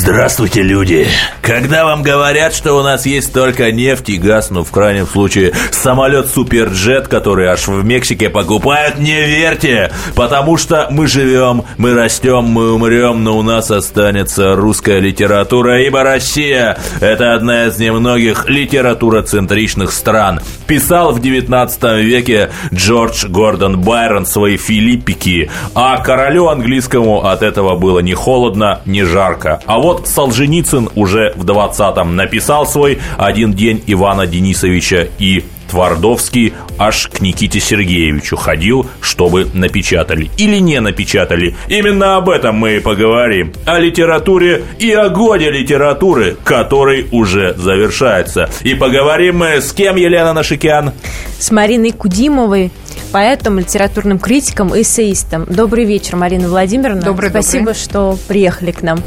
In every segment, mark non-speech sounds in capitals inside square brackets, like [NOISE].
Здравствуйте, люди! Когда вам говорят, что у нас есть только нефть и газ, ну, в крайнем случае, самолет Суперджет, который аж в Мексике покупают, не верьте! Потому что мы живем, мы растем, мы умрем, но у нас останется русская литература, ибо Россия – это одна из немногих литературоцентричных стран. Писал в 19 веке Джордж Гордон Байрон свои филиппики, а королю английскому от этого было ни холодно, ни жарко. А вот Солженицын уже в 20-м написал свой «Один день Ивана Денисовича» и Твардовский аж к Никите Сергеевичу ходил, чтобы напечатали. Или не напечатали. Именно об этом мы и поговорим. О литературе и о годе литературы, который уже завершается. И поговорим мы с кем, Елена Нашикян? С Мариной Кудимовой, поэтом, литературным критиком и эссеистом. Добрый вечер, Марина Владимировна. Добрый, Спасибо, добрый. что приехали к нам.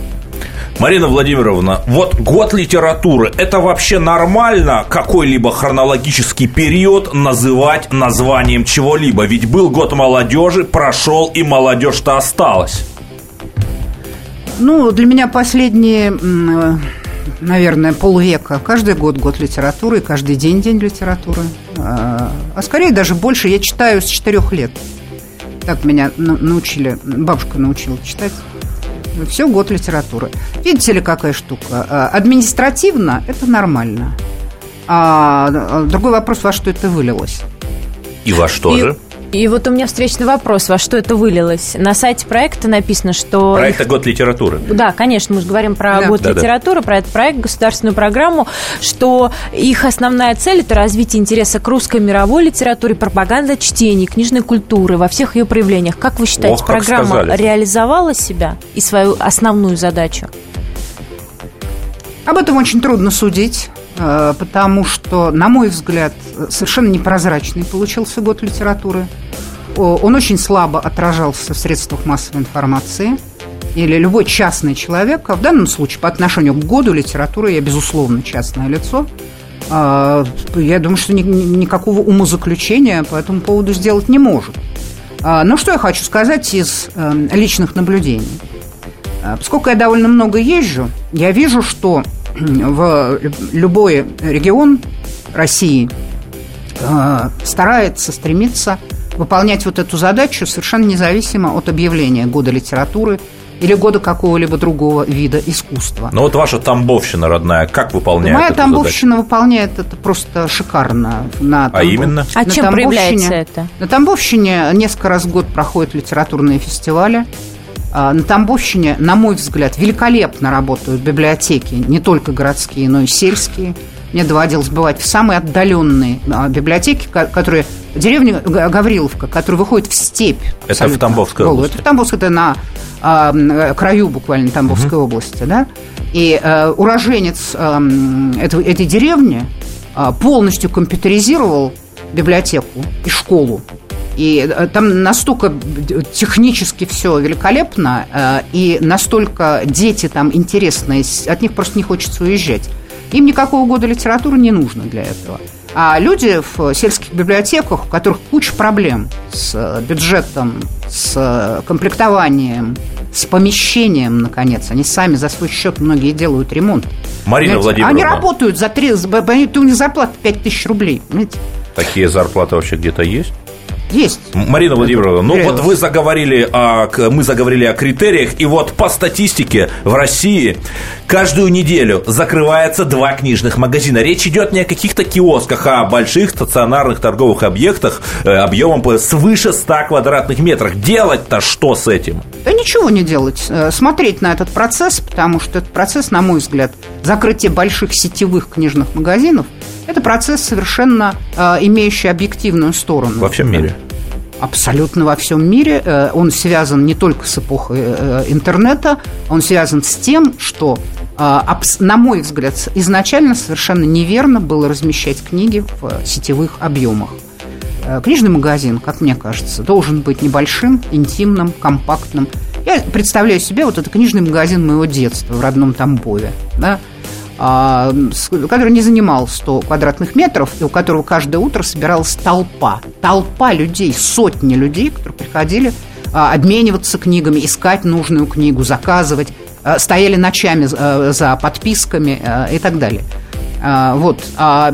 Марина Владимировна, вот год литературы, это вообще нормально какой-либо хронологический период называть названием чего-либо? Ведь был год молодежи, прошел, и молодежь-то осталась. Ну, для меня последние, наверное, полвека. Каждый год год литературы, каждый день день литературы. А а скорее даже больше. Я читаю с четырех лет. Так меня на- научили, бабушка научила читать. Все год литературы. Видите ли, какая штука? А, Административно это нормально. А а другой вопрос, во что это вылилось. И во что и, же? И вот у меня встречный вопрос, во что это вылилось? На сайте проекта написано, что... Проект «Год литературы». Да, конечно, мы же говорим про Да. год Да-да. литературы, про этот проект, государственную программу, что их основная цель – это развитие интереса к русской мировой литературе, пропаганда чтений, книжной культуры во всех ее проявлениях. Как вы считаете, Ох, как программа сказали. реализовала себя и свою основную задачу? Об этом очень трудно судить, потому что, на мой взгляд, совершенно непрозрачный получился год литературы. Он очень слабо отражался в средствах массовой информации. Или любой частный человек, а в данном случае по отношению к году литературы я, безусловно, частное лицо, а, я думаю, что ни- ни- никакого умозаключения по этому поводу сделать не может. Но что я хочу сказать из э, личных наблюдений? Поскольку я довольно много езжу, я вижу, что в любой регион России э, старается, стремится выполнять вот эту задачу совершенно независимо от объявления года литературы или года какого-либо другого вида искусства. Ну вот ваша Тамбовщина родная, как выполняет Моя эту Тамбовщина выполняет это просто шикарно. На А именно? А на чем проявляется это? На Тамбовщине несколько раз в год проходят литературные фестивали. А, На Тамбовщине, на мой взгляд, великолепно работают библиотеки, не только городские, но и сельские. Мне доводилось бывать в самые отдаленные а, библиотеки, ко- которые... Деревня Гавриловка, которая выходит в степь. в абсолютно Тамбовской голую. области? Это в Тамбовской, это на э, краю буквально Тамбовской области, да? И э, уроженец эм, этого- этой деревни а, полностью компьютеризировал библиотеку и школу. И э, там настолько д- технически все великолепно, э, и настолько дети там интересные, от них просто не хочется уезжать. Им никакого года литературы не нужно для этого. А люди в сельских библиотеках, у которых куча проблем с э, бюджетом, с э, комплектованием, с помещением, наконец, они сами за свой счет многие делают ремонт. Марина Понимаете? Владимировна. Они работают за три, у них зарплата 5 тысяч рублей. понимаете? Такие зарплаты вообще где-то есть? Есть. Марина Владимировна, ну вот вы заговорили о, мы заговорили о критериях, и вот по статистике в России каждую неделю закрывается два книжных магазина. Речь идет не о каких-то киосках, а о больших стационарных торговых объектах э, объемом свыше 100 квадратных метров. Делать-то что с этим? Да ничего не делать. Э, Смотреть на этот процесс, потому что этот процесс, на мой взгляд, закрытие больших сетевых книжных магазинов, это процесс совершенно э, имеющий объективную сторону. Во всем мире. Абсолютно во всем мире. Э, Он связан не только с эпохой э, интернета, он связан с тем, что, э, на мой взгляд, изначально совершенно неверно было размещать книги в э, сетевых объемах. Э, Книжный магазин, как мне кажется, должен быть небольшим, интимным, компактным. Я представляю себе вот это книжный магазин моего детства в родном Тамбове. Да? А, который не занимал 100 квадратных метров, и у которого каждое утро собиралась толпа. Толпа людей, сотни людей, которые приходили а, обмениваться книгами, искать нужную книгу, заказывать, а, стояли ночами за подписками и так далее. А, Вот. А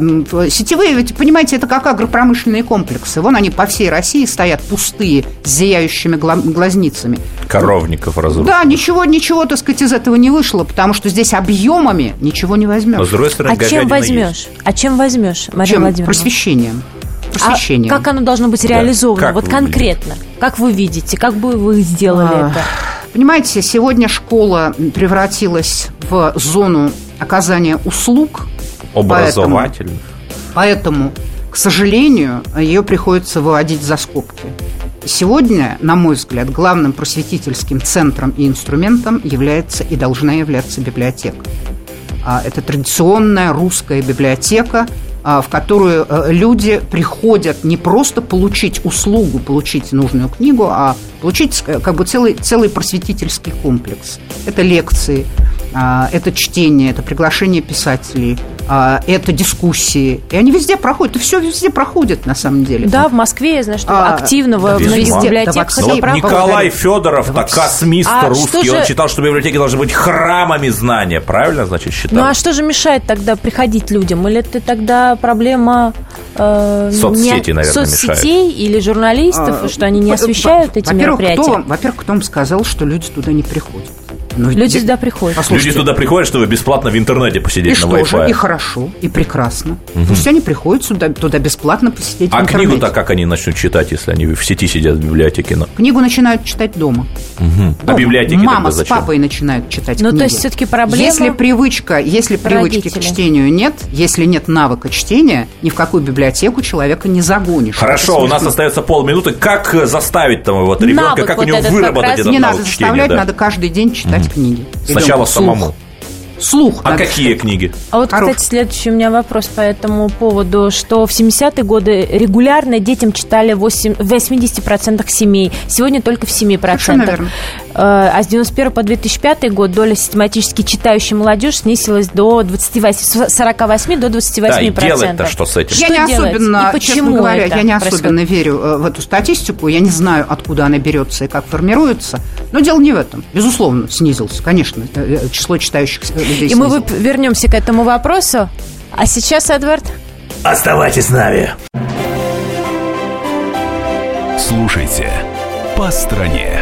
сетевые, ведь, понимаете, это как агропромышленные комплексы. Вон они по всей России стоят пустые, с зияющими гла- глазницами. Коровников разрушил. Да, ничего, ничего, так сказать, из этого не вышло, потому что здесь объемами ничего не Но возьмешь. с другой стороны, А чем возьмешь? есть. А чем возьмешь, Мария Чем? Владимировна? Просвещением. А Просвещением. как оно должно быть реализовано? как вот вы конкретно. Как вы видите? Как бы вы сделали А, это? Понимаете, сегодня школа превратилась в зону оказания услуг, Образовательных. Поэтому, к сожалению, ее приходится выводить за скобки. Сегодня, на мой взгляд, главным просветительским центром и инструментом является и должна являться библиотека. А, Это традиционная русская библиотека, а, в которую э, люди приходят не просто получить услугу, получить нужную книгу, а получить э, как бы целый, целый просветительский комплекс. Это лекции, это чтение, это приглашение писателей, а, это дискуссии. И они везде проходят, и все везде проходит на самом деле. Да, в Москве я знаю, что А, активно в да, в библиотеках Да, во вот. Николай Федоров, так космист А русский, что он же- считал, что библиотеки должны быть храмами знания. Правильно, значит, считал? Ну а что же мешает тогда приходить людям? Или это тогда проблема э, Соцсети, не- наверное, соцсетей или журналистов, А, что они не во- освещают эти во-первых, мероприятия? Кто, вам- во-первых, кто вам сказал, что люди туда не приходят? Ну, Люди сюда приходят. Послушайте, Люди туда приходят, чтобы бесплатно в интернете посидеть И на что же, и хорошо, и прекрасно. Пусть они приходят сюда, туда бесплатно посидеть в А интернете. книгу-то как они начнут читать, если они в сети сидят в библиотеке? Ну, Книгу начинают читать дома. А Дома. библиотеки Мама тогда с папой начинают читать Ну, то книги. есть все-таки проблема... Если привычка, если привычки к родителей. чтению нет, если нет навыка чтения, ни в какую библиотеку человека не загонишь. Хорошо, у нас остается полминуты. Как э, заставить там вот ребенка, Навык как у вот него этот как выработать раз этот Не навык надо чтения? заставлять, да? надо каждый день читать книги. Сначала вслух. самому. Слух. А надо какие книги? А вот, Хорош. кстати, следующий у меня вопрос по этому поводу, что в 70-е годы регулярно детям читали 8, в 80% семей, сегодня только в 7%. Совершенно верно. Э, А с 91 по 2005 год доля систематически читающей молодежи снизилась до 28, с 48 до 28%. Да, и делать-то что с этим? Я Что не делать? особенно, И почему честно говоря, это я не происходит? особенно верю э, в эту статистику. Я не знаю, откуда она берется и как формируется. Но дело не в этом. Безусловно, снизился, конечно, э, число читающих людей И мы снизилось. вы- вернемся к этому вопросу. А сейчас, Эдвард, Оставайтесь с нами. Слушайте «По стране».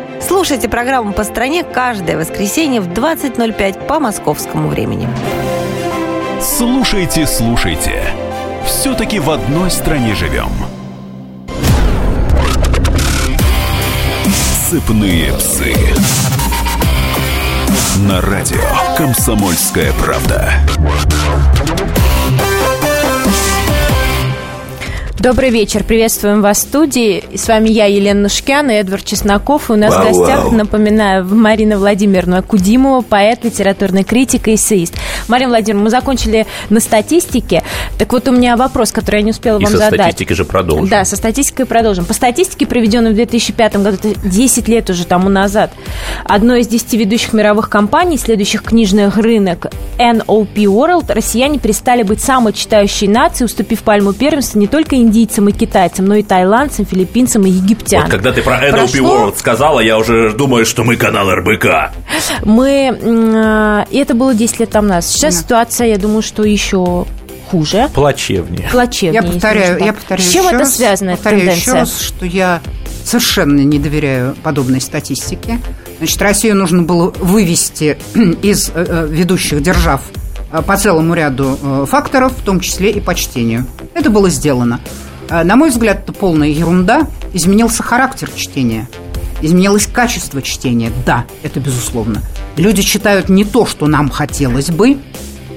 Слушайте программу «По стране» каждое воскресенье в 20.05 по московскому времени. Слушайте, слушайте. Все-таки в одной стране живем. Сыпные псы. На радио «Комсомольская правда». Добрый вечер, приветствуем вас в студии. С вами я, Елена Нушкян и Эдвард Чесноков. И у нас в Вау, гостях, вау. напоминаю, Марина Владимировна Кудимова, поэт, литературный критик и эссеист. Марина Владимировна, мы закончили на статистике. Так вот, у меня вопрос, который я не успела И вам со задать. статистики же продолжим. Да, со статистикой продолжим. По статистике, проведенной в 2005 году, это 10 лет уже тому назад, одной из 10 ведущих мировых компаний, следующих книжных рынок NOP World, россияне перестали быть самой читающей нацией, уступив пальму первенства не только индийцам и китайцам, но и тайландцам, филиппинцам и египтянам. Вот когда ты про NLP Прошло- World сказала, я уже думаю, что мы канал РБК. Мы... а, И это было 10 лет тому назад. Сейчас Да. ситуация, я думаю, что еще хуже. Плачевнее. Плачевнее. Я повторяю, я повторяю С чем еще это раз, связано, эта повторяю еще тенденция? раз, что я совершенно не доверяю подобной статистике. Значит, Россию нужно было вывести [CLEARS THROAT] из э, э, ведущих держав э, по целому ряду э, факторов, в том числе и по чтению. Это было сделано. Э, На мой взгляд, это полная ерунда. Изменился характер чтения. Изменилось качество чтения. Да, это безусловно. Люди читают не то, что нам хотелось бы,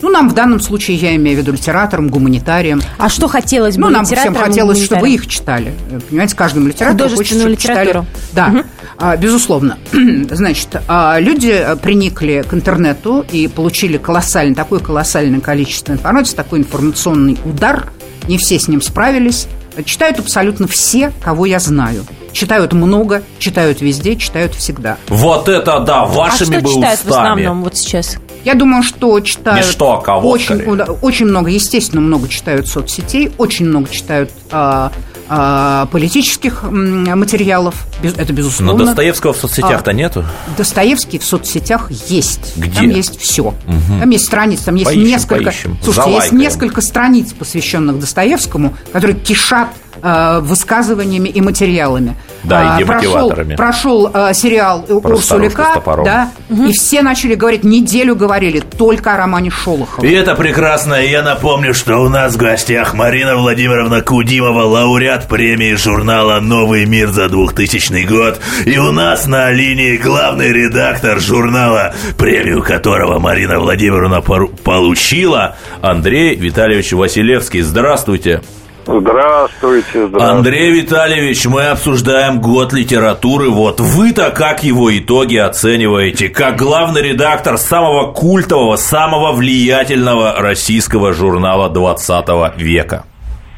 Ну, нам в данном случае, я имею в виду литераторам, гуманитариям. А что хотелось бы Ну, нам всем хотелось, чтобы их читали. Понимаете, каждому литератору хочется, чтобы литературу. читали. Да, а, безусловно. [CLEARS THROAT] Значит, а, люди приникли к интернету и получили колоссальное, такое колоссальное количество информации, такой информационный удар. Не все с ним справились. Читают абсолютно все, кого я знаю. Читают много, читают везде, читают всегда. Вот это да, А вашими что бы читают в устами. основном вот сейчас? Я думаю, что читают... Не что, а кого, очень, скорее. очень много, естественно, много читают соцсетей, очень много читают а, а, политических материалов. Это Но безусловно. Достоевского в соцсетях-то А. нету. Достоевский в соцсетях есть. Где? Там есть все. Там есть страницы, там есть Поищем, несколько. поищем. Слушайте, есть Залайкаем. несколько страниц, посвященных Достоевскому, которые кишат э, высказываниями и материалами. Да, и прошел, демотиваторами. прошел э, сериал Про Урсули старушку с К, топором. да, и все начали говорить, неделю говорили только о романе Шолохова. И это прекрасно. И Я напомню, что у нас в гостях Марина Владимировна Кудимова, лауреат премии журнала «Новый мир» за 2000 год. И у нас на линии главный редактор журнала, премию которого Марина Владимировна получила, Андрей Витальевич Василевский. Здравствуйте. Здравствуйте, здравствуйте. Андрей Витальевич, мы обсуждаем год литературы. Вот вы-то как его итоги оцениваете? Как главный редактор самого культового, самого влиятельного российского журнала 20 века.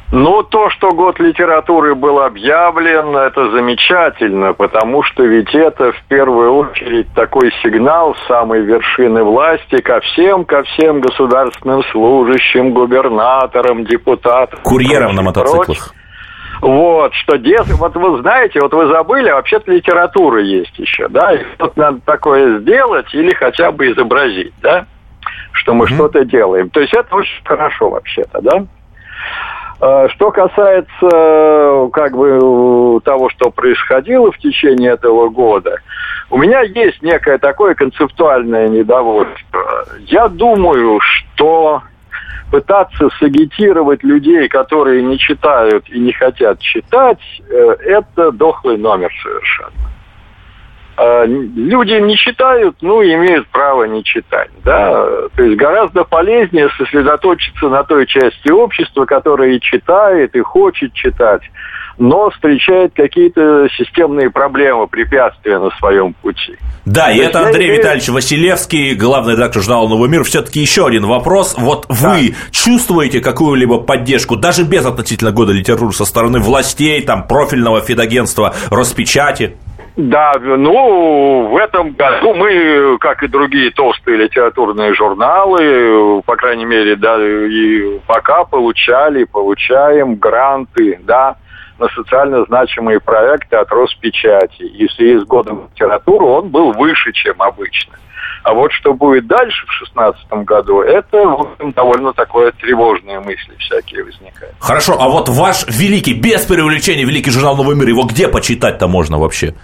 Ну, то, что год литературы был объявлен, это замечательно, потому что ведь это в первую очередь такой сигнал с самой вершины власти ко всем, ко всем государственным служащим, губернаторам, депутатам. Курьерам на мотоциклах. Вот, что дес... вот вы знаете, вот вы забыли, а вообще-то литература есть еще, да, и тут надо такое сделать или хотя бы изобразить, да, что мы что-то делаем. То есть это очень хорошо вообще-то, да. Э, Что касается э, как бы э, того, что происходило в течение этого года, у меня есть некое такое концептуальное недовольство. Я думаю, что пытаться сагитировать людей, которые не читают и не хотят читать, это дохлый номер совершенно. Э, Люди не читают, ну, имеют право не читать, да. То есть гораздо полезнее сосредоточиться на той части общества, которая и читает, и хочет читать, но встречает какие-то системные проблемы, препятствия на своем пути. Да, и То это Андрей Витальевич Василевский, главный редактор журнала «Новый мир». Все-таки еще один вопрос. Вот вы чувствуете какую-либо поддержку, даже без относительно года литературы со стороны властей, там, профильного фидагентства, Роспечати? Да, ну, в этом году мы, как и другие толстые литературные журналы, по крайней мере, да, и пока получали, получаем гранты, да, на социально значимые проекты от Роспечати. И в связи с годом литературы он был выше, чем обычно. А вот что будет дальше в 2016 году, это в общем, довольно такое тревожные мысли всякие возникают. Хорошо, а вот ваш великий, без преувеличения, великий журнал «Новый мир», его где почитать-то можно вообще?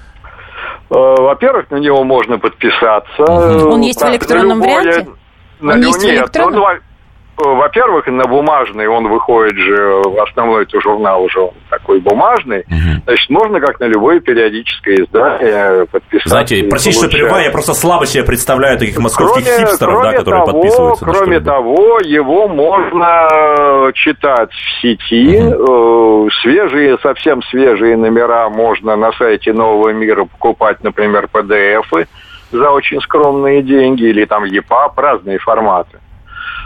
Э, Во-первых, на него можно подписаться. Он есть в электронном любое- варианте? Он лю- есть в нет, электронном? он, э, во-первых, на бумажный он выходит же, основной это журнал уже он такой бумажный. Значит, можно как на любое периодическое издание подписаться. Знаете, простите, что перебиваю, я просто слабо себе представляю таких московских Кроме- хипстеров, да, кроме которые того, подписываются Кроме того, его можно читать в сети. Э, Свежие, совсем свежие номера можно на сайте Нового мира покупать, например, PDF-ы за очень скромные деньги, или там EPUB, разные форматы.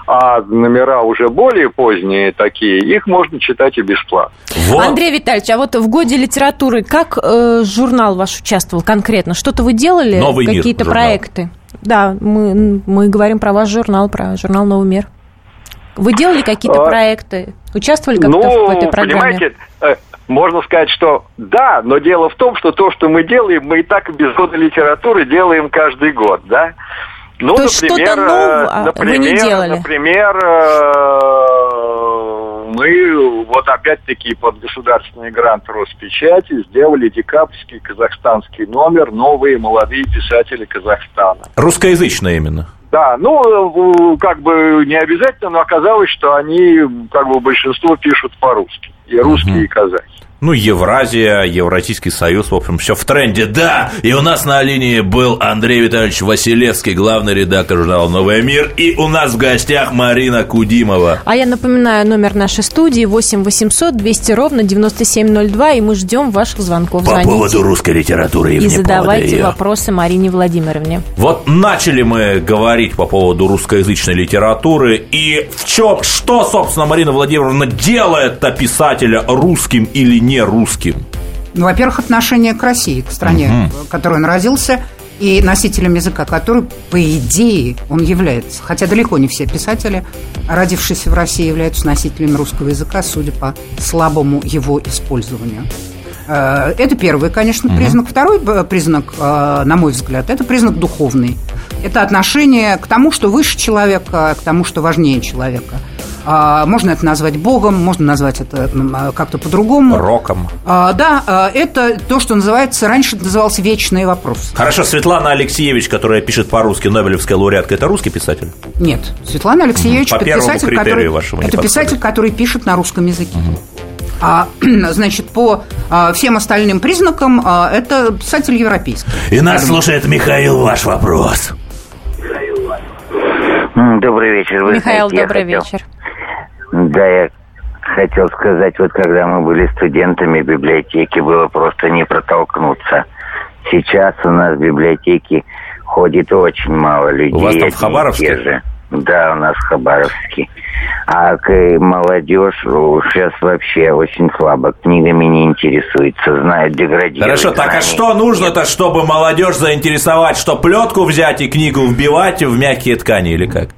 А номера уже более поздние такие, их можно читать и бесплатно. Вот. Андрей Витальевич, а вот в годе литературы как э, журнал ваш участвовал конкретно? Что-то вы делали? «Новый мир» Какие-то проекты? Да, мы, мы говорим про ваш журнал, про журнал «Новый мир». Вы делали какие-то А, проекты? Участвовали как-то ну, в этой программе? понимаете, э, можно сказать, что да, но дело в том, что то, что мы делаем, мы и так без года литературы делаем каждый год, да? Ну, То есть например, что-то нового э, вы не например, делали? Например, э, мы вот опять-таки под государственный грант Роспечати сделали декабрьский казахстанский номер «Новые молодые писатели Казахстана». Русскоязычно именно. Да, ну, э, как бы не обязательно, но оказалось, что они, как бы, большинство пишут по-русски. И русские, и казахи. Ну, Евразия, Евразийский союз, в общем, все в тренде. Да, и у нас на линии был Андрей Витальевич Василевский, главный редактор журнала «Новый мир», и у нас в гостях Марина Кудимова. А я напоминаю номер нашей студии 8 800 200 ровно 9702, и мы ждем ваших звонков. По Звоните поводу русской литературы и, и задавайте вопросы Марине Владимировне. Вот начали мы говорить по поводу русскоязычной литературы, и в чем, что, собственно, Марина Владимировна делает-то писателя русским или не русским? Ну, во-первых, отношение к России, к стране, в которой он родился, и носителем языка, который, по идее, он является. Хотя далеко не все писатели, родившиеся в России, являются носителями русского языка, судя по слабому его использованию. Э, Это первый, конечно, признак. Второй э, признак, э, на мой взгляд, это признак духовный. Это отношение к тому, что выше человека, к тому, что важнее человека. А, Можно это назвать Богом, можно назвать это а, как-то по-другому. Роком. А, да, это то, что называется, раньше это назывался вечный вопрос. Хорошо, Светлана Алексеевич, которая пишет по-русски, Нобелевская лауреатка, это русский писатель? Нет, Светлана Алексеевич По это первому писатель, критерию который, вашему это писатель, который пишет на русском языке. А, [CLEARS THROAT] значит, по а, всем остальным признакам а, это писатель европейский. И нас слушает Михаил, ваш вопрос. Добрый вечер. Вы Михаил, знаете, добрый хотел- вечер. Да, я хотел сказать, вот когда мы были студентами в библиотеке, было просто не протолкнуться. Сейчас у нас в библиотеке ходит очень мало людей. У вас там в Хабаровске? же. Да, у нас в Хабаровске. А к- молодежь сейчас вообще очень слабо книгами не интересуется, знает, деградирует. Хорошо, так а что нужно-то, чтобы молодежь заинтересовать? Что, плетку взять и книгу вбивать в мягкие ткани или как?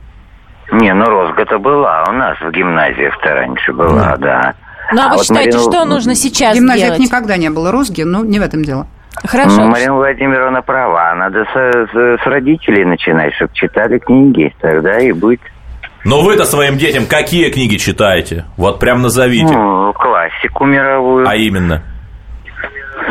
Не, ну розга-то была у нас в гимназиях-то раньше была, да. Ну, а вы вот считаете, Марина- что нужно сейчас Гимназия делать? никогда не было розги, но не в этом дело. Хорошо. Ну, Марина Владимировна права. Надо с, с- с родителей начинать, чтобы читали книги. Тогда и будет Но вы-то своим детям какие книги читаете? Вот прям назовите. ну, классику мировую. А именно?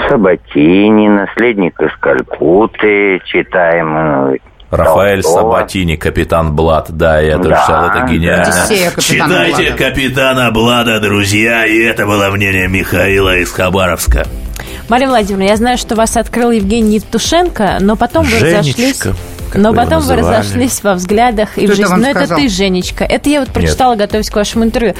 Сабатини, наследник из Калькутты, читаем. Ну, Рафаэль Толстого. Сабатини, Капитан Блад. Да, я тоже Да, читал, это гениально. Одиссея Капитана Читайте Блада. Капитана Блада, друзья, и это было мнение Михаила из Хабаровска. Мария Владимировна, я знаю, что вас открыл Евгений Евтушенко, но потом вы Женечка, разошлись... как Но вы потом вы разошлись во взглядах и Кто в это жизни. Но это сказал? ты, Женечка. Это я вот прочитала, готовясь к вашему интервью.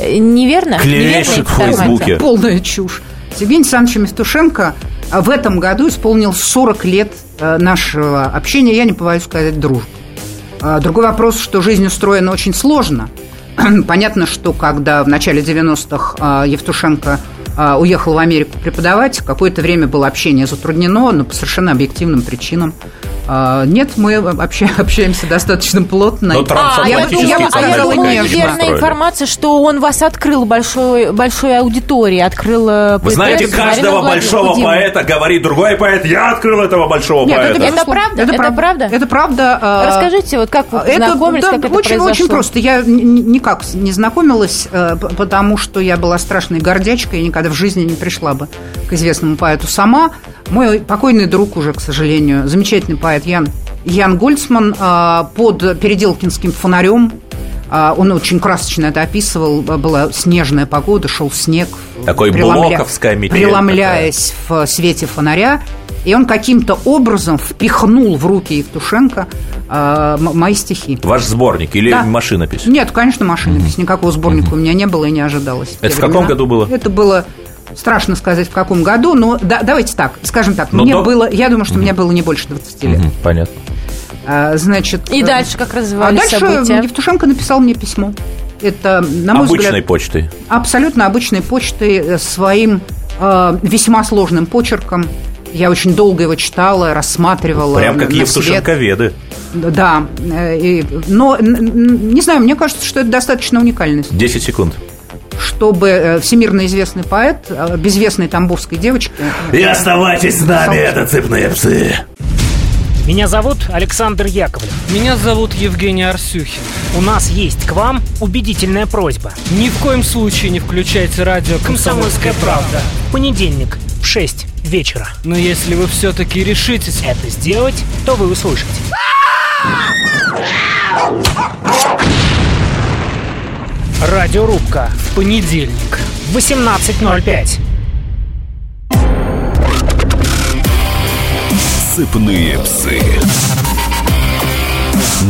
Э, Неверно? Клевещик в Фейсбуке. Полная чушь. С Евгением Александровичем Евтушенко в этом году исполнил 40 лет э, нашего общения, я не побоюсь сказать, дружбы. А, Другой вопрос, что жизнь устроена очень сложно. [CLEARS THROAT] Понятно, что когда в начале 90-х а, Евтушенко а, уехал в Америку преподавать, какое-то время было общение затруднено, но по совершенно объективным причинам. А, Нет, мы вообще [LAUGHS] общаемся достаточно плотно. Но А, я, трансатлантический а я думала, нежно. неверная строили. информация, что он вас открыл большой, большой аудитории, открыл... э, Вы знаете, поэтесс Марину каждого большого Кудимову. поэта говорит другой поэт, я открыл этого большого Нет, поэта. Это безусловно. правда? Это правда? Это правда. а, Расскажите, вот как вы познакомились, да, как это очень, произошло? очень просто. Я никак не знакомилась, э, потому что я была страшной гордячкой и никогда в жизни не пришла бы к известному поэту сама. Мой покойный друг уже, к сожалению, замечательный поэт Ян, Ян Гольцман э, под Переделкинским фонарем а, он очень красочно это описывал. Была снежная погода, шел снег. Такой блоковская метель Преломляясь в свете фонаря. И он каким-то образом впихнул в руки Евтушенко а, м- мои стихи. Ваш сборник или Да. машинопись? Нет, конечно, машинопись. Никакого сборника у меня не было и не ожидалось. в Это в каком времена. году было? Это было страшно сказать в каком году, но да- давайте так, скажем так, Но мне до- было, я думаю, что мне было не больше 20 лет. Мгм, Понятно. А, значит, И дальше как а развивались дальше события? Евтушенко написал мне письмо. Это, на мой Обычной взгляд, почтой. абсолютно обычной почтой э, своим э, весьма сложным почерком. Я очень долго его читала, рассматривала. Прям как. Евтушенковеды. Да, э, и- но не знаю, мне кажется, что это достаточно уникальный случай. 10 секунд. Чтобы э, всемирно известный поэт э, безвестной тамбовской девочки... И оставайтесь с нами, это цепные псы. Меня зовут Александр Яковлев. Меня зовут Евгений Арсюхин. У нас есть к вам убедительная просьба. Ни в коем случае не включайте радио «Комсомольская правда». В понедельник в 6 вечера. Но если вы все-таки решитесь... Это сделать, то вы услышите. Радиорубка. Понедельник. 18.05. Сыпные псы.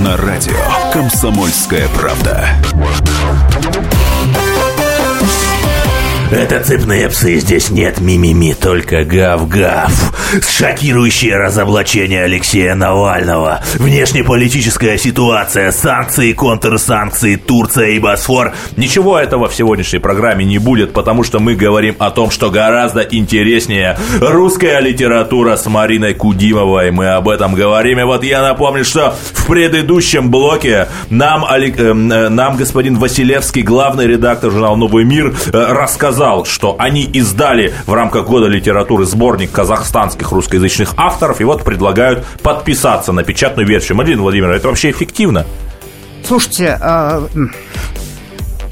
На радио «Комсомольская правда». Это цепные псы, здесь нет мимими, только гав-гав. Шокирующее разоблачение Алексея Навального. Внешнеполитическая ситуация, санкции, контрсанкции, Турция и Босфор. Ничего этого в сегодняшней программе не будет, потому что мы говорим о том, что гораздо интереснее русская литература с Мариной Кудимовой. Мы об этом говорим. И вот я напомню, что в предыдущем блоке нам, э, э, нам господин Василевский, главный редактор журнала «Новый мир», э, рассказал сказал, что они издали в рамках года литературы сборник казахстанских русскоязычных авторов, и вот предлагают подписаться на печатную версию. Марина Владимировна, это вообще эффективно? Слушайте, э,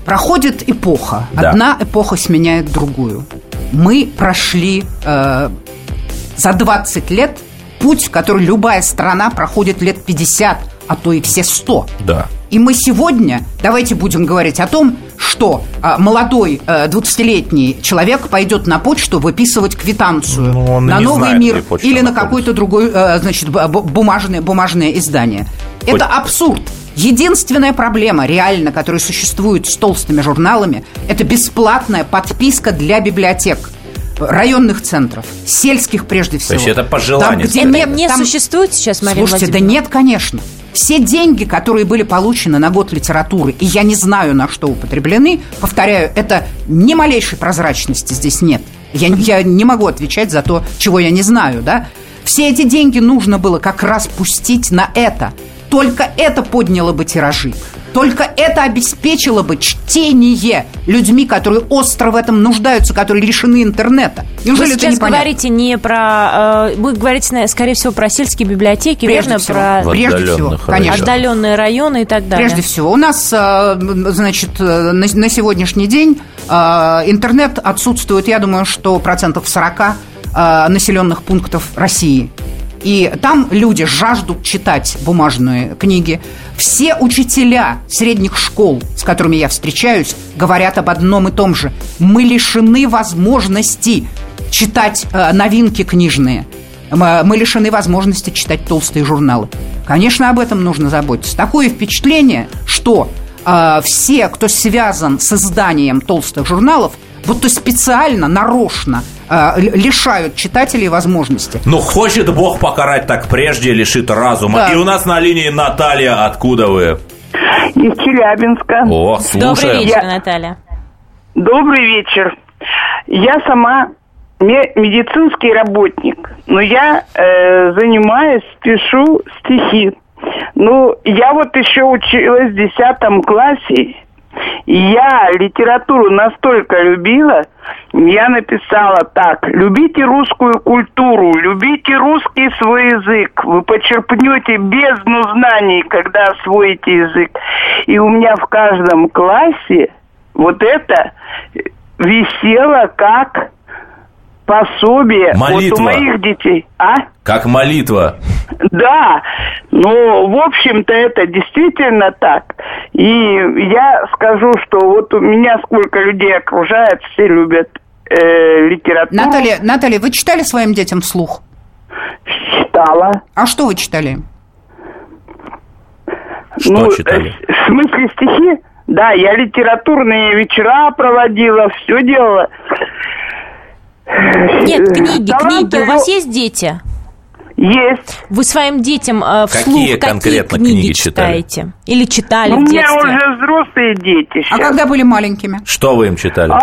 проходит эпоха. Да. Одна эпоха сменяет другую. Мы прошли э, за 20 лет путь, который любая страна проходит лет 50, а то и все 100. Да. И мы сегодня, давайте будем говорить о том, что а, молодой а, 20-летний человек пойдет на почту выписывать квитанцию ну, на новый знает, мир или на какой-то другой, а, значит, бумажное, бумажное издание. Хоть... Это абсурд. Единственная проблема, реально, которая существует с толстыми журналами, это бесплатная подписка для библиотек районных центров, сельских прежде всего. То есть это пожелание. Там, где нет, не там... существует сейчас, Мария Слушайте, да нет, конечно. Все деньги, которые были получены на год литературы, и я не знаю, на что употреблены, повторяю, это ни малейшей прозрачности здесь нет. Я, я не могу отвечать за то, чего я не знаю, да? Все эти деньги нужно было как раз пустить на это. Только это подняло бы тиражи. Только это обеспечило бы чтение людьми, которые остро в этом нуждаются, которые лишены интернета. Неужели Вы сейчас это говорите не про... Э, вы говорите, скорее всего, про сельские библиотеки, Прежде верно? Всего. Про... Прежде всего, конечно. Отдаленные районы и так далее. Прежде всего. У нас, э, значит, э, на, на сегодняшний день э, интернет отсутствует, я думаю, что процентов 40 э, населенных пунктов России. И там люди жаждут читать бумажные книги. Все учителя средних школ, с которыми я встречаюсь, говорят об одном и том же. Мы лишены возможности читать э, новинки книжные. Мы лишены возможности читать толстые журналы. Конечно, об этом нужно заботиться. Такое впечатление, что э, все, кто связан с изданием толстых журналов, будто специально, нарочно э, лишают читателей возможности. Ну, хочет Бог покарать, так прежде лишит разума. Да. И у нас на линии Наталья, откуда вы? Из Челябинска. О, слушаем. Добрый вечер, Я... Наталья. Добрый вечер. Я сама медицинский работник, но я э, занимаюсь, пишу стихи. Ну, я вот еще училась в 10 классе, я литературу настолько любила, я написала так. Любите русскую культуру, любите русский свой язык. Вы почерпнете бездну знаний, когда освоите язык. И у меня в каждом классе вот это висело как пособие Молитва. вот у моих детей. А? Как молитва. Да, ну, в общем-то, это действительно так. И я скажу, что вот у меня сколько людей окружает, все любят э, литературу. Наталья, Наталья, вы читали своим детям вслух? Читала. А что вы читали? Что ну, читали? Э, в смысле стихи? Да, я литературные вечера проводила, все делала. Нет, книги, книги. У вас есть дети? Есть. Вы своим детям э, вслух какие, какие книги, книги читаете? Или читали ну, в детстве? У меня уже взрослые дети сейчас. А когда были маленькими? Что вы им читали? А,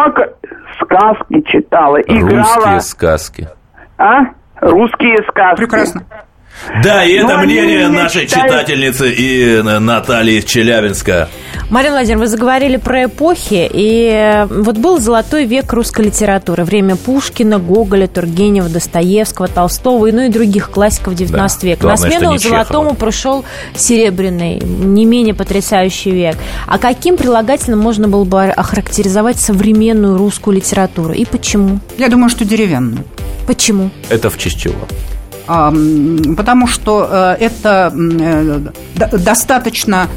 сказки читала, играла. Русские сказки. А? Русские сказки. Прекрасно. Да, и это ну, мнение нашей читают... читательницы и Натальи из Челябинска. Марина Владимировна, вы заговорили про эпохи, и э, вот был золотой век русской литературы, время Пушкина, Гоголя, Тургенева, Достоевского, Толстого и ну и других классиков XIX да. века. Главное, На смену золотому пришел серебряный, не менее потрясающий век. А каким прилагательным можно было бы охарактеризовать современную русскую литературу и почему? Я думаю, что деревянную. Почему? Это в честь чего? потому что э, это э, достаточно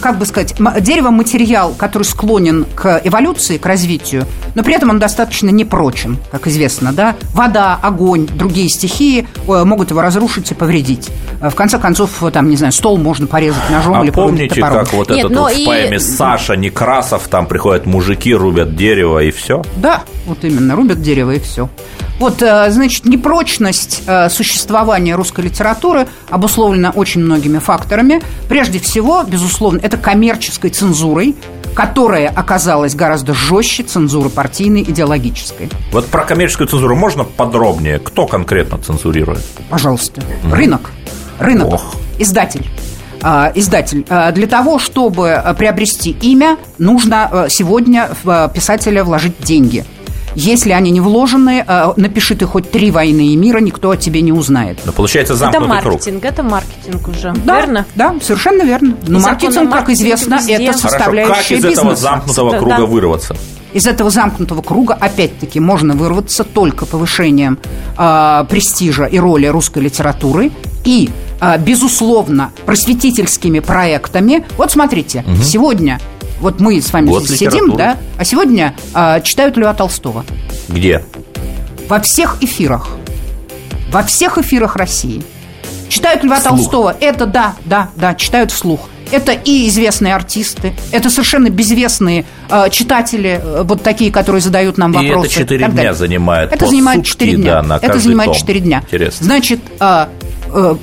как бы сказать, дерево материал, который склонен к эволюции, к развитию, но при этом он достаточно непрочен, как известно, да. Вода, огонь, другие стихии э, могут его разрушить и повредить. Э, В конце концов, э, там, не знаю, стол можно порезать ножом А или порубить помните, топором. как вот Нет, этот вот в и- поэме Саша Некрасов, там приходят мужики, рубят дерево и все? Да, вот именно, рубят дерево и все. Вот, э, значит, непрочность э, существования русской литературы обусловлена очень многими факторами. Прежде всего, безусловно, это коммерческой цензурой, которая оказалась гораздо жестче цензуры партийной, идеологической. Вот про коммерческую цензуру можно подробнее? Кто конкретно цензурирует? Пожалуйста. Рынок. Рынок. Ох. Издатель. А, Издатель. А, Для того, чтобы а, приобрести имя, нужно сегодня в писателя вложить деньги. Если они не вложены, а, напиши ты хоть три войны и мира, никто о тебе не узнает. Ну, получается Это замкнутый круг. маркетинг, это маркетинг уже, Да, верно? Да, совершенно верно. Но маркетинг, как известно, везде. это Хорошо, Хорошо, составляющая как из этого бизнеса. замкнутого Да, круга да. вырваться? Из этого замкнутого круга, опять-таки, можно вырваться только повышением а, престижа и роли русской литературы и, а, безусловно, просветительскими проектами. Вот смотрите, сегодня, вот мы с вами Год здесь сидим, литературы. да, а сегодня а, читают Льва Толстого. Где? Во всех эфирах. Во всех эфирах России. Читают Льва Вслух. Толстого. Это да, да, да, читают вслух. Это и известные артисты, это совершенно безвестные э, читатели, э, вот такие, которые задают нам И вопросы. это и так дня далее. занимает Это занимает сутки, 4 дня. да, это занимает том. 4 дня. Интересно. Значит, э,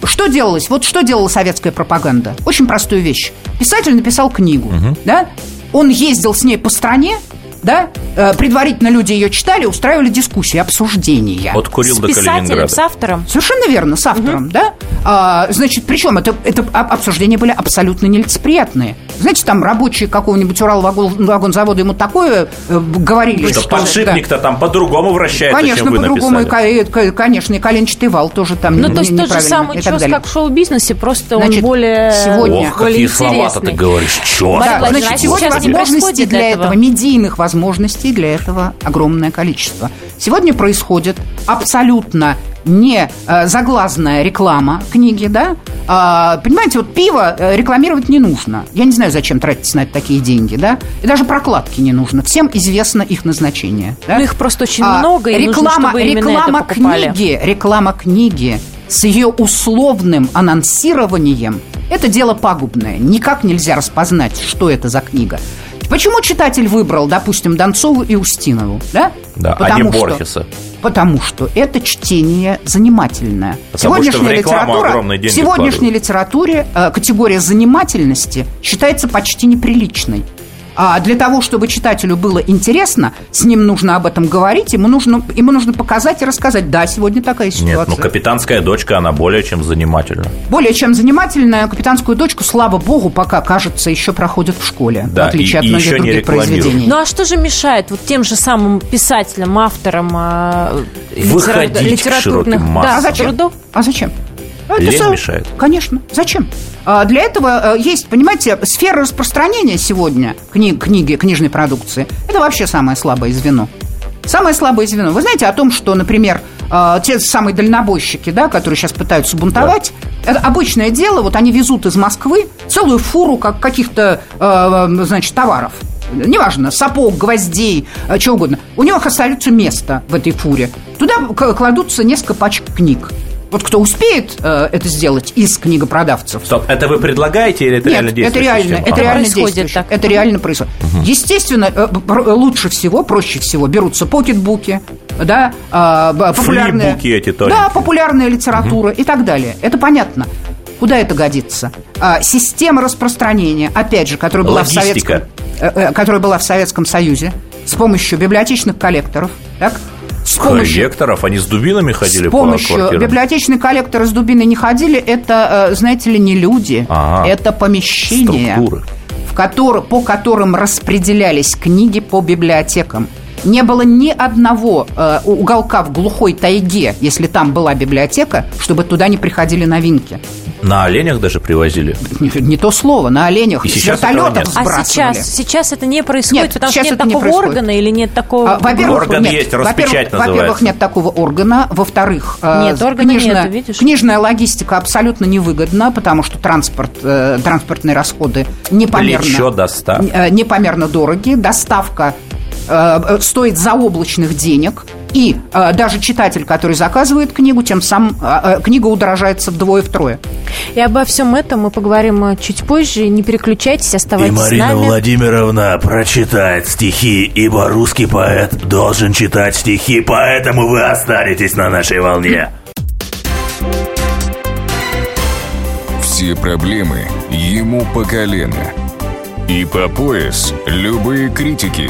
что делалось? Вот что делала советская пропаганда? Очень простую вещь. Писатель написал книгу, да? Он ездил с ней по стране, да? Э, предварительно люди ее читали, устраивали дискуссии, обсуждения. От Курил С до Калининграда. с автором. Совершенно верно, с автором, да? А, значит, причем это, это об- обсуждения были абсолютно нелицеприятные. Знаете, там рабочие какого-нибудь Уралвагонзавода ему такое э, говорили, Что что... подшипник-то там по-другому вращается, Конечно, чем вы по-другому, и, написали. ка- и, конечно, и коленчатый вал тоже там Ну, не- то есть тот же самый далее. как в шоу-бизнесе, просто Значит, он более, сегодня- Ох, более какие слова-то ты говоришь. Мария Да, значит, а сегодня происходит для этого? этого, медийных возможностей для этого огромное количество. Сегодня происходит абсолютно не э, заглазная реклама книги, да? А, понимаете, вот пиво э, рекламировать не нужно. Я не знаю, зачем тратить на это такие деньги, да? И даже прокладки не нужно. Всем известно их назначение. да? Ну, их просто очень А, много, и нужно, реклама, чтобы именно реклама это покупали. книги, реклама книги с ее условным анонсированием это дело пагубное. Никак нельзя распознать, что это за книга. Почему читатель выбрал, допустим, Донцову и Устинову? Да? Да, а не Борхеса. Потому что это чтение занимательное. Потому огромные деньги в сегодняшней вкладывают. литературе э, категория занимательности считается почти неприличной. А для того, чтобы читателю было интересно, с ним нужно об этом говорить, ему нужно, ему нужно показать и рассказать. Да, сегодня такая ситуация. Нет, ну капитанская дочка, она более чем занимательна. Более чем занимательная капитанскую дочку, слава богу, пока, кажется, еще проходит в школе, Да, в отличие и- от и многих еще не других произведений. Ну а что же мешает вот тем же самым писателям, авторам э, литера- Выходить к широким да. А зачем? трудов? А зачем? Это Лень всё- мешает? Конечно. Зачем? А, Для этого э, есть, понимаете, сфера распространения сегодня книг, книги, книжной продукции. Это вообще самое слабое звено. Самое слабое звено. Вы знаете о том, что, например, э, те самые дальнобойщики, да, которые сейчас пытаются бунтовать, это обычное дело, вот они везут из Москвы целую фуру как каких-то, э, значит, товаров. Неважно, сапог, гвоздей, э, чего угодно. У них остается место в этой фуре. Туда кладутся несколько пачек книг. Вот кто успеет э, это сделать из книгопродавцев, Стоп, это вы предлагаете или это нет, реально это действующая реально, это Ага. реально Происходит действует. так. Это реально происходит. Естественно, э, пр- лучше всего, проще всего берутся покетбуки, да, б- популярная, Флипбуки эти да, тоненькие. популярная литература и так далее. Это понятно. Куда это годится? А, система распространения, опять же, которая была в. Советском, э, э, которая была в Советском Союзе, с помощью библиотечных коллекторов, так? С помощью Коллекторов, они с дубинами ходили с по помощью квартирам? библиотечные коллекторы с дубиной не ходили. Это, э, знаете ли, не люди. Ага. Это помещения, Структуры. в котор- по которым распределялись книги по библиотекам. Не было ни одного э, уголка в глухой тайге, если там была библиотека, чтобы туда не приходили новинки. На оленях даже привозили. Не, не то слово, на оленях. И сейчас вертолетов А сбрасывали. сейчас, сейчас это не происходит, Нет, потому что сейчас нет не такого происходит. органа или нет такого... А, Во-первых, Орган нет. есть, распечать Во-первых, называется. Во-первых, нет такого органа. Во-вторых, э, Нет, органа книжная, нету, видишь? книжная логистика абсолютно невыгодна, потому что транспорт, э, транспортные расходы непомерно, Плечо достав. э, непомерно дороги. Доставка э, стоит заоблачных денег. И э, даже читатель, который заказывает книгу, тем самым э, э, книга удорожается вдвое-втрое. И обо всем этом мы поговорим э, чуть позже. Не переключайтесь, И оставайтесь с Марина нами. Владимировна прочитает стихи, ибо русский поэт должен читать стихи, поэтому вы останетесь на нашей волне. Все проблемы ему по колено. И по пояс любые критики.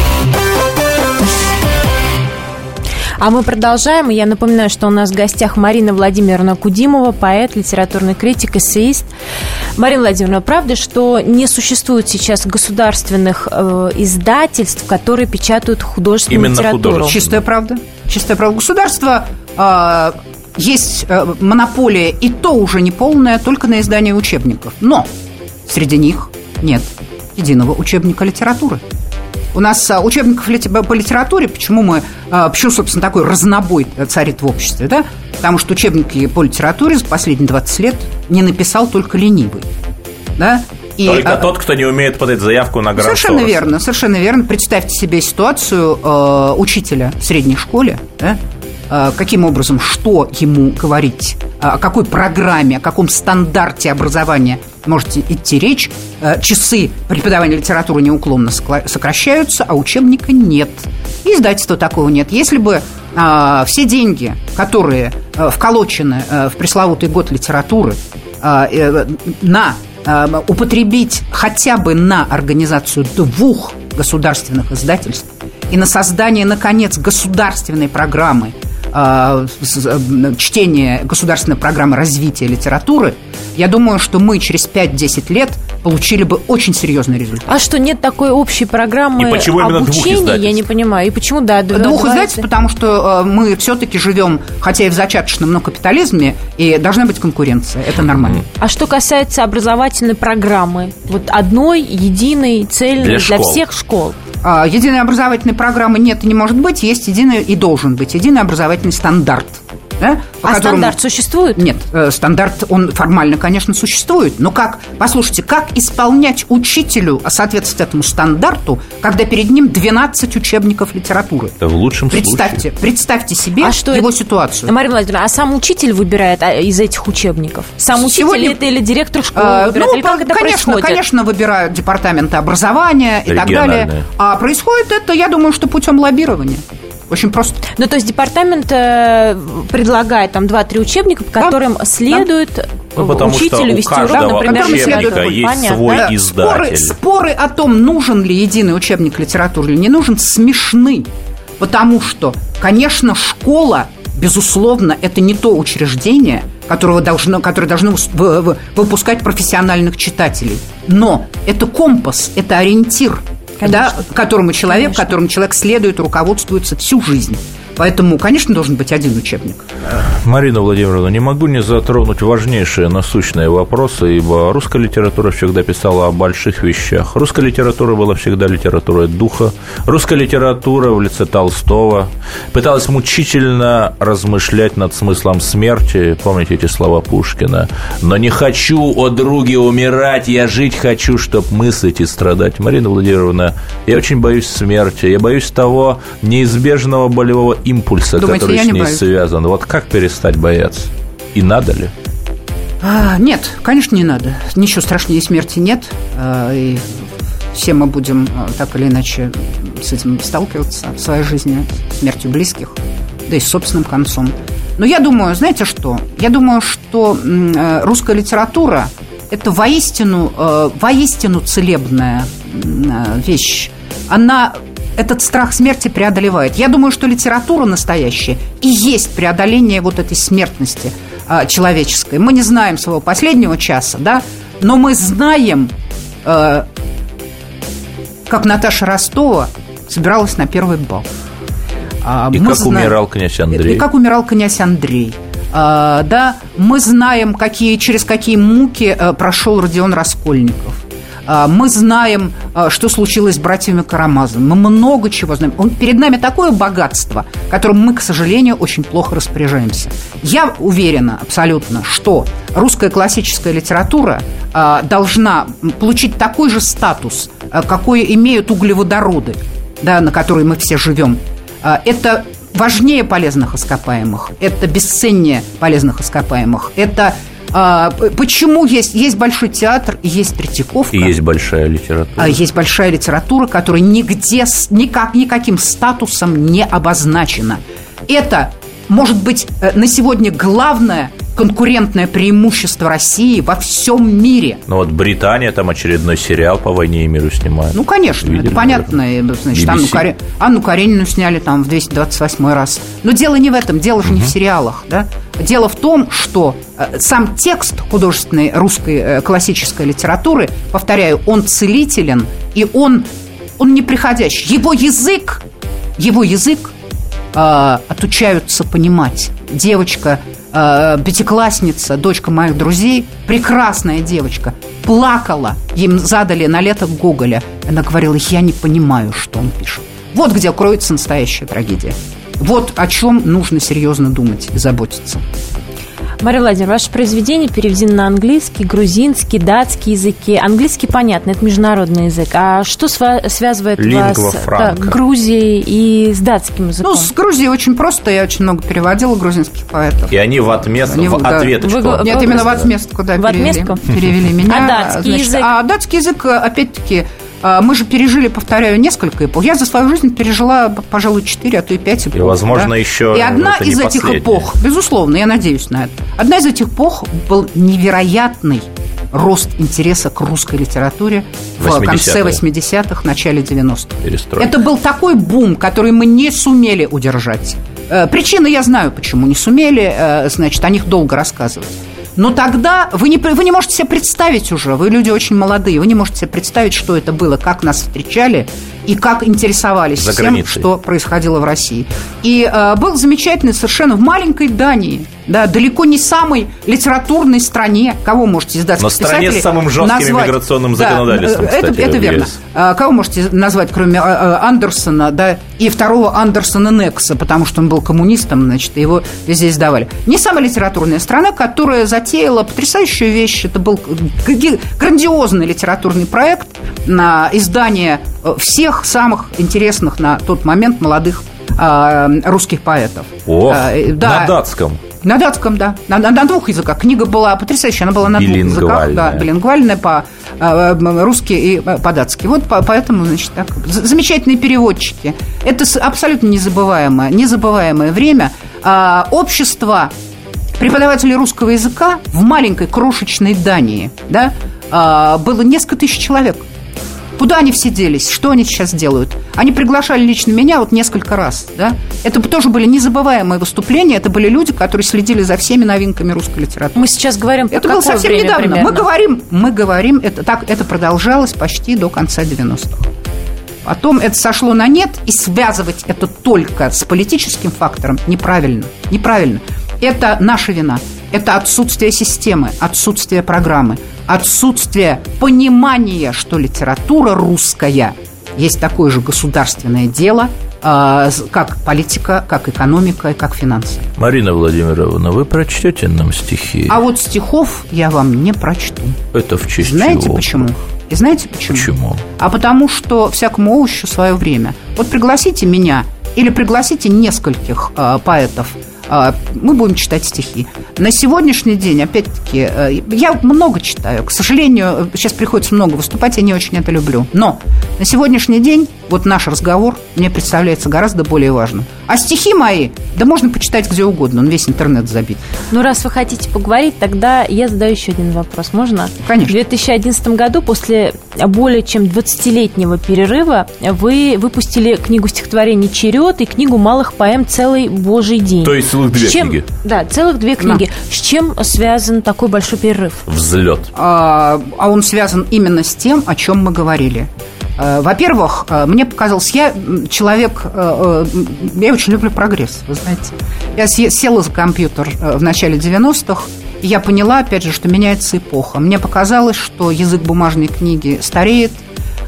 А мы продолжаем. И я напоминаю, что у нас в гостях Марина Владимировна Кудимова, поэт, литературный критик, эссеист. Марина Владимировна, правда, что не существует сейчас государственных э, издательств, которые печатают художественную Именно литературу? художественную. Чистая правда. Чистая правда. Государство а, есть э, монополия, и то уже не полная, только на издание учебников. Но среди них нет единого учебника литературы. У нас а, учебников по литературе, почему мы, а, почему, собственно, такой разнобой царит в обществе, да? Потому что учебники по литературе за последние 20 лет не написал только ленивый, да? И, Только а, тот, кто не умеет подать заявку на грант Совершенно Сороса. верно, совершенно верно. Представьте себе ситуацию э, учителя в средней школе, да? Э, каким образом, что ему говорить, э, о какой программе, о каком стандарте образования может идти речь. Э, часы преподавания литературы неуклонно сокращаются, а учебника нет. И издательства такого нет. Если бы все деньги, которые вколочены в пресловутый год литературы, э, на употребить хотя бы на организацию двух государственных издательств и на создание, наконец, государственной программы э, чтения государственной программы развития литературы, я думаю, что мы через 5-10 лет получили бы очень серьезный результат. А что, нет такой общей программы И почему именно двух обучения? Я издательств? не понимаю. И почему, да, два- Двух издательств, это- потому что э, мы все-таки живем, хотя и в зачаточном, но капитализме, и должна быть конкуренция. Это нормально. А что касается образовательной программы, вот одной, единой, цельной Для для, школ. всех школ. А, Единой образовательной программы нет и не может быть, есть единый и должен быть единый образовательный стандарт. Да, по А которому- стандарт существует? Нет, э, стандарт, он формально, конечно, существует, но как, послушайте, как исполнять учителю соответствовать этому стандарту, когда перед ним 12 учебников литературы? Это в лучшем Представьте, случае. представьте себе А что его это? ситуацию. Марина Владимировна, а сам учитель выбирает а, из этих учебников? Сам учитель Сегодня- это или директор школы Э, выбирает? ну, или как это конечно, происходит? конечно, выбирают департаменты образования и так далее. А происходит это, я думаю, что путем лоббирования. Очень просто. Ну, то есть департамент э, предлагает там 2-3 учебника, по которым следует Ну, потому что учителю у вести урок, каждого например, учебника есть Понятно. свой Да, издатель. Споры, споры о том, нужен ли единый учебник литературы или не нужен, смешны. Потому что, конечно, школа, безусловно, это не то учреждение, которого должно, которое должно выпускать профессиональных читателей. Но это компас, это ориентир, да, Конечно. которому человек, Конечно. которому человек следует, руководствуется всю жизнь. Поэтому, конечно, должен быть один учебник. Марина Владимировна, не могу не затронуть важнейшие насущные вопросы, ибо русская литература всегда писала о больших вещах. Русская литература была всегда литературой духа. Русская литература в лице Толстого пыталась мучительно размышлять над смыслом смерти. Помните эти слова Пушкина? «Но не хочу, о друге, умирать, я жить хочу, чтоб мыслить и страдать». Марина Владимировна, я очень боюсь смерти, я боюсь того неизбежного болевого импульса, Думаете, который с не ней боюсь? связан. Вот как перестать бояться? И надо ли? А, нет, конечно, не надо. Ничего страшнее смерти нет. А, и все мы будем а, так или иначе с этим сталкиваться в своей жизни, смертью близких, да и с собственным концом. Но я думаю, знаете что? Я думаю, что э, русская литература – это воистину, э, воистину целебная э, вещь. Она этот страх смерти преодолевает. Я думаю, что литература настоящая и есть преодоление вот этой смертности а, человеческой. Мы не знаем своего последнего часа, да, но мы знаем, э, как Наташа Ростова собиралась на первый бал. А, И как знаем- умирал князь Андрей? и как умирал князь Андрей. А, да, мы знаем, какие, через какие муки э, прошел Родион Раскольников. А, мы знаем, э, что случилось с братьями Карамазовыми. Мы много чего знаем. Он, перед нами такое богатство, которым мы, к сожалению, очень плохо распоряжаемся. Я уверена абсолютно, что русская классическая литература а, должна получить такой же статус, а, какой имеют углеводороды, да, на которые мы все живем. А, Это важнее полезных ископаемых, это бесценнее полезных ископаемых, это а, почему есть, есть большой театр есть Третьяковка, И есть большая литература. а есть большая литература, которая нигде, никак, никаким статусом не обозначена. Это может быть э, на сегодня главное конкурентное преимущество России во всем мире. Ну вот Британия там очередной сериал по войне и миру снимает. Ну, конечно, Видели, это понятно. И, Значит, BBC. Анну, Каре- Анну Каренину сняли там в 228 раз. Но дело не в этом, дело же не в сериалах. Да? Дело в том, что э, сам текст художественной русской э, классической литературы, повторяю, он целителен, и он, он неприходящий. Его язык, его язык э, отучаются понимать. Девочка, э, пятиклассница, дочка моих друзей, прекрасная девочка, плакала. Им задали на лето Гоголя. Она говорила, я не понимаю, что он пишет. Вот где кроется настоящая трагедия. Вот о чем нужно серьезно думать и заботиться. Мария Владимировна, ваше произведение переведено на английский, грузинский, датский языки. Английский, понятно, это международный язык. А что сва- связывает Лингва вас франка. да, Грузией и с датским языком? Ну, с Грузией очень просто. Я очень много переводила грузинских поэтов. И они в, отмест... Они, в да. ответочку. Вы- Нет, Вы- именно в отместку, да, В перевели, отместку? перевели меня. А датский язык? А датский язык, опять-таки, а, мы же пережили, повторяю, несколько эпох. Я за свою жизнь пережила, пожалуй, 4, а то и 5 эпох. возможно, да. еще И одна из этих последняя. эпох, безусловно, я надеюсь на это, одна из этих эпох был невероятный рост интереса к русской литературе в 80-е. конце 80-х, начале 90-х. Перестройка. Это был такой бум, который мы не сумели удержать. Э, Причины я знаю, почему не сумели, э, значит, о них долго рассказывать. Но тогда вы не, вы не можете себе представить уже, вы люди очень молодые, вы не можете себе представить, что это было, как нас встречали и как интересовались За тем, что происходило в России. И э, был замечательный совершенно в маленькой Дании, да, далеко не самой литературной стране, кого можете из датских Но стране с самым жестким назвать? иммиграционным Да, законодательством, э, это, кстати, это в верно. А Кого можете назвать, кроме а, Андерсона, да, и второго Андерсона Некса, потому что он был коммунистом, значит, его везде издавали. Не самая литературная страна, которая затеяла потрясающую вещь. Это был грандиозный литературный проект на издание э, всех самых интересных на тот момент молодых а, русских поэтов. Ох, А, э, да. на датском. На датском, да. На, на- на двух языках. Книга была потрясающая. Она была на двух языках. Да, билингвальная по э, э, русски и э, по-датски. Вот по- поэтому, значит, так. Замечательные переводчики. Это абсолютно незабываемое, незабываемое время. А, общество преподавателей русского языка в маленькой крошечной Дании, да, а, было несколько тысяч человек. Куда они все делись? Что они сейчас делают? Они приглашали лично меня вот несколько раз. Да? Это тоже были незабываемые выступления. Это были люди, которые следили за всеми новинками русской литературы. Мы сейчас говорим Это было совсем время недавно. примерно? Мы говорим, мы говорим, это так, это продолжалось почти до конца 90-х. Потом это сошло на нет, и связывать это только с политическим фактором неправильно. Неправильно. Это наша вина. Это отсутствие системы, отсутствие программы, отсутствие понимания, что литература русская есть такое же государственное дело, а, как политика, как экономика и как финансы. Марина Владимировна, вы прочтете нам стихи? А вот стихов я вам не прочту. Это в честь Знаете чего? почему? И знаете почему? Почему? А потому что всякому овощу свое время. Вот пригласите меня или пригласите нескольких э, поэтов мы будем читать стихи. На сегодняшний день, опять-таки, э, я много читаю. К сожалению, сейчас приходится много выступать, я не очень это люблю. Но на сегодняшний день вот наш разговор мне представляется гораздо более важным. А стихи мои, да можно почитать где угодно, он весь интернет забит. Ну, раз вы хотите поговорить, тогда я задаю еще один вопрос. Можно? Конечно. В 2011 году, после более чем 20-летнего перерыва, вы выпустили книгу стихотворений «Черед» и книгу малых поэм «Целый Божий день». То есть целых две С чем- книги? Да, целых две книги. С чем связан такой большой перерыв? Взлет. А, а он связан именно с тем, о чем мы говорили. Э, Во-первых, э, мне показалось, я человек, э, э, я очень люблю прогресс, вы знаете. Я се- села за компьютер э, в начале 90-х, и я поняла, опять же, что меняется эпоха. Мне показалось, что язык бумажной книги стареет,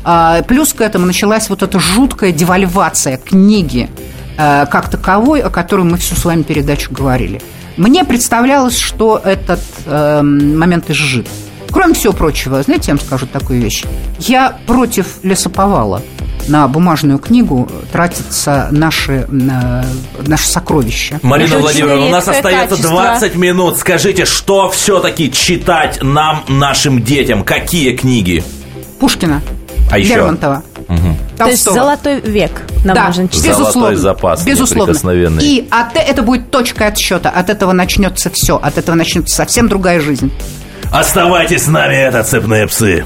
а, Плюс к этому началась вот эта жуткая девальвация книги как таковой, о которой мы всю с вами передачу говорили. Мне представлялось, что этот э, момент изжит. Кроме всего прочего, знаете, я вам скажу такую вещь. Я против лесоповала. На бумажную книгу тратятся наши, э, наши сокровища. Марина Владимировна, у нас остается качество. 20 минут. Скажите, что все-таки читать нам, нашим детям? Какие книги? Пушкина, А еще? Лермонтова, То есть золотой век нам да, нужен читать. Золотой безусловно. запас безусловно. И от, это будет точка отсчета. От этого начнется все. От этого начнется совсем другая жизнь. Оставайтесь с нами, это цепные псы.